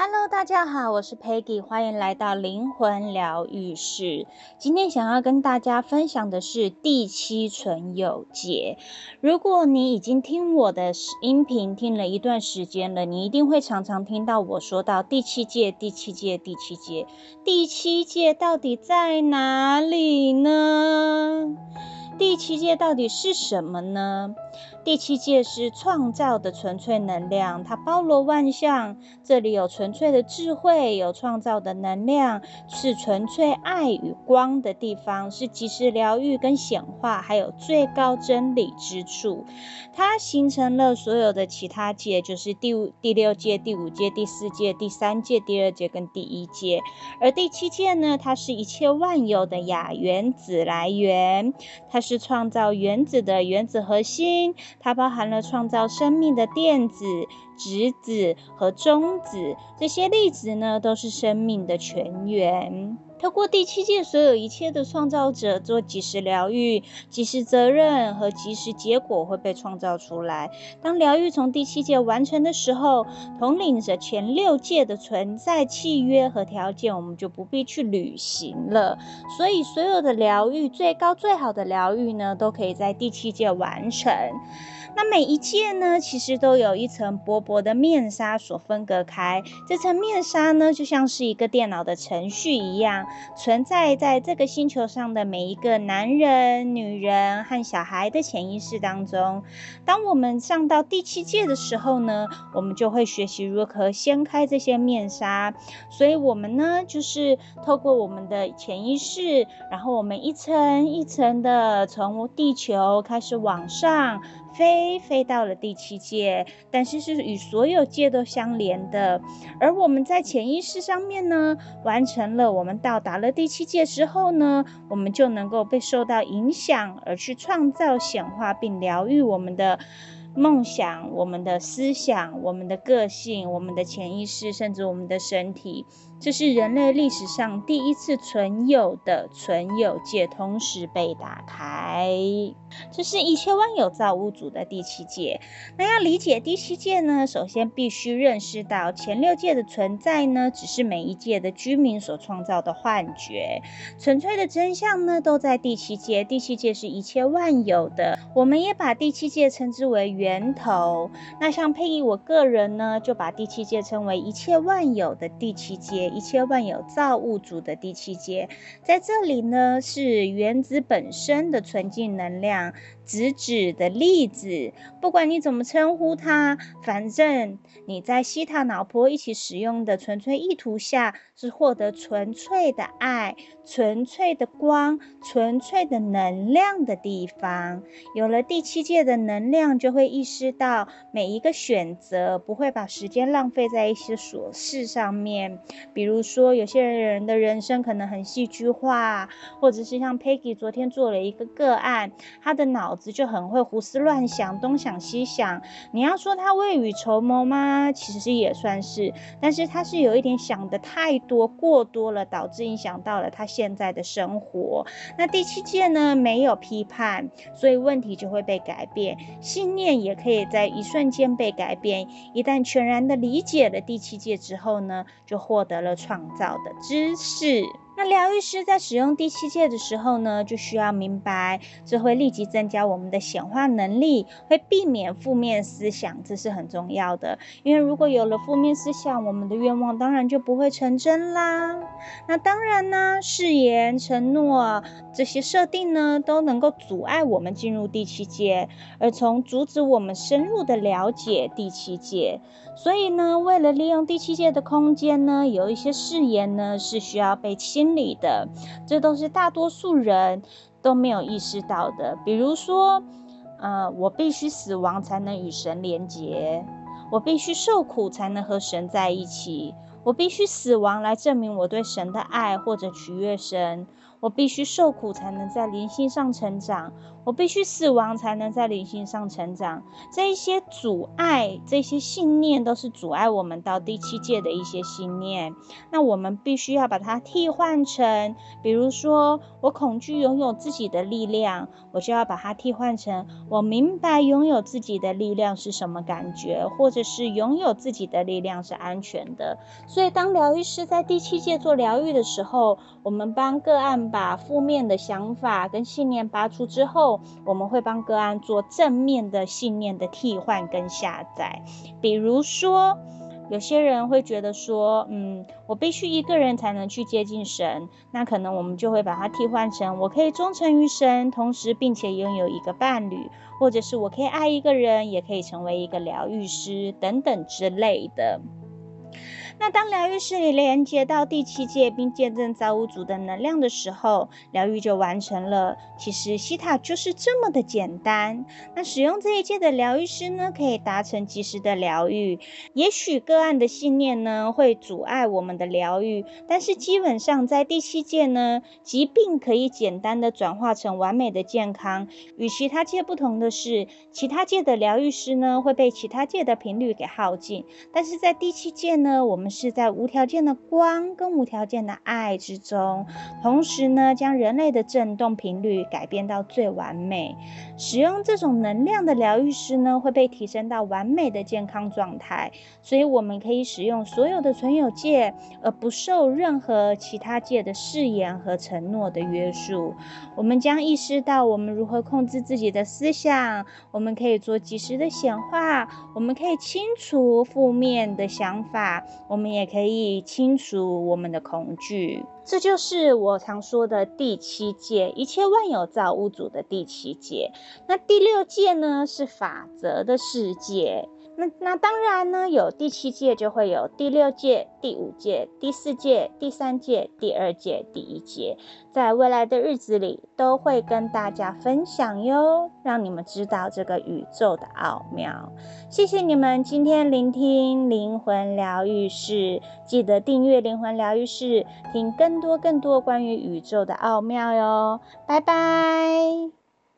Hello，大家好，我是 Peggy，欢迎来到灵魂疗愈室。今天想要跟大家分享的是第七存有节。如果你已经听我的音频听了一段时间了，你一定会常常听到我说到第七届、第七届、第七届。第七届到底在哪里呢？第七戒到底是什么呢？第七戒是创造的纯粹能量，它包罗万象。这里有纯粹的智慧，有创造的能量，是纯粹爱与光的地方，是即时疗愈跟显化，还有最高真理之处。它形成了所有的其他界，就是第五、第六戒、第五戒、第四戒、第三戒、第二戒跟第一戒。而第七戒呢，它是一切万有的亚原子来源，它是创造原子的原子核心。它包含了创造生命的电子、质子和中子，这些粒子呢，都是生命的泉源。透过第七届，所有一切的创造者做即时疗愈、即时责任和即时结果会被创造出来。当疗愈从第七届完成的时候，统领着前六届的存在契约和条件，我们就不必去履行了。所以，所有的疗愈，最高最好的疗愈呢，都可以在第七届完成。那每一届呢，其实都有一层薄薄的面纱所分隔开。这层面纱呢，就像是一个电脑的程序一样，存在在这个星球上的每一个男人、女人和小孩的潜意识当中。当我们上到第七戒的时候呢，我们就会学习如何掀开这些面纱。所以，我们呢，就是透过我们的潜意识，然后我们一层一层的从地球开始往上。飞飞到了第七界，但是是与所有界都相连的。而我们在潜意识上面呢，完成了我们到达了第七界之后呢，我们就能够被受到影响，而去创造、显化并疗愈我们的梦想、我们的思想、我们的个性、我们的潜意识，甚至我们的身体。这是人类历史上第一次存有的存有界同时被打开。这是一切万有造物主的第七界。那要理解第七界呢，首先必须认识到前六界的存在呢，只是每一界的居民所创造的幻觉。纯粹的真相呢，都在第七界。第七界是一切万有的。我们也把第七界称之为源头。那像佩仪我个人呢，就把第七戒称为一切万有的第七戒，一切万有造物主的第七戒。在这里呢，是原子本身的纯净能量。直指的粒子，不管你怎么称呼它，反正你在西塔脑波一起使用的纯粹意图下，是获得纯粹的爱、纯粹的光、纯粹的能量的地方。有了第七戒的能量，就会意识到每一个选择不会把时间浪费在一些琐事上面。比如说，有些人的人生可能很戏剧化，或者是像 Peggy 昨天做了一个个案，他的脑子就很会胡思乱想，东想西想。你要说他未雨绸缪吗？其实也算是，但是他是有一点想的太多、过多了，导致影响到了他现在的生活。那第七戒呢，没有批判，所以问题就会被改变，信念也可以在一瞬间被改变。一旦全然的理解了第七戒之后呢，就获得了创造的知识。那疗愈师在使用第七戒的时候呢，就需要明白，这会立即增加我们的显化能力，会避免负面思想，这是很重要的。因为如果有了负面思想，我们的愿望当然就不会成真啦。那当然呢，誓言、承诺这些设定呢，都能够阻碍我们进入第七戒，而从阻止我们深入的了解第七戒。所以呢，为了利用第七戒的空间呢，有一些誓言呢是需要被清理的，这都是大多数人都没有意识到的。比如说，呃，我必须死亡才能与神连结，我必须受苦才能和神在一起，我必须死亡来证明我对神的爱或者取悦神。我必须受苦才能在灵性上成长，我必须死亡才能在灵性上成长。这一些阻碍，这些信念都是阻碍我们到第七界的一些信念。那我们必须要把它替换成，比如说，我恐惧拥有自己的力量，我就要把它替换成，我明白拥有自己的力量是什么感觉，或者是拥有自己的力量是安全的。所以，当疗愈师在第七界做疗愈的时候，我们帮个案把负面的想法跟信念拔除之后，我们会帮个案做正面的信念的替换跟下载。比如说，有些人会觉得说，嗯，我必须一个人才能去接近神，那可能我们就会把它替换成，我可以忠诚于神，同时并且拥有一个伴侣，或者是我可以爱一个人，也可以成为一个疗愈师等等之类的。那当疗愈师你连接到第七界，并见证造物主的能量的时候，疗愈就完成了。其实西塔就是这么的简单。那使用这一界的疗愈师呢，可以达成及时的疗愈。也许个案的信念呢，会阻碍我们的疗愈，但是基本上在第七界呢，疾病可以简单的转化成完美的健康。与其他界不同的是，其他界的疗愈师呢，会被其他界的频率给耗尽，但是在第七界呢，我们是在无条件的光跟无条件的爱之中，同时呢，将人类的振动频率改变到最完美。使用这种能量的疗愈师呢，会被提升到完美的健康状态。所以，我们可以使用所有的存有界，而不受任何其他界的誓言和承诺的约束。我们将意识到我们如何控制自己的思想，我们可以做及时的显化，我们可以清除负面的想法。我我们也可以清除我们的恐惧，这就是我常说的第七戒，一切万有造物主的第七戒。那第六戒呢，是法则的世界。那那当然呢，有第七届就会有第六届、第五届、第四届、第三届、第二届、第一届，在未来的日子里都会跟大家分享哟，让你们知道这个宇宙的奥妙。谢谢你们今天聆听灵魂疗愈室，记得订阅灵魂疗愈室，听更多更多关于宇宙的奥妙哟。拜拜。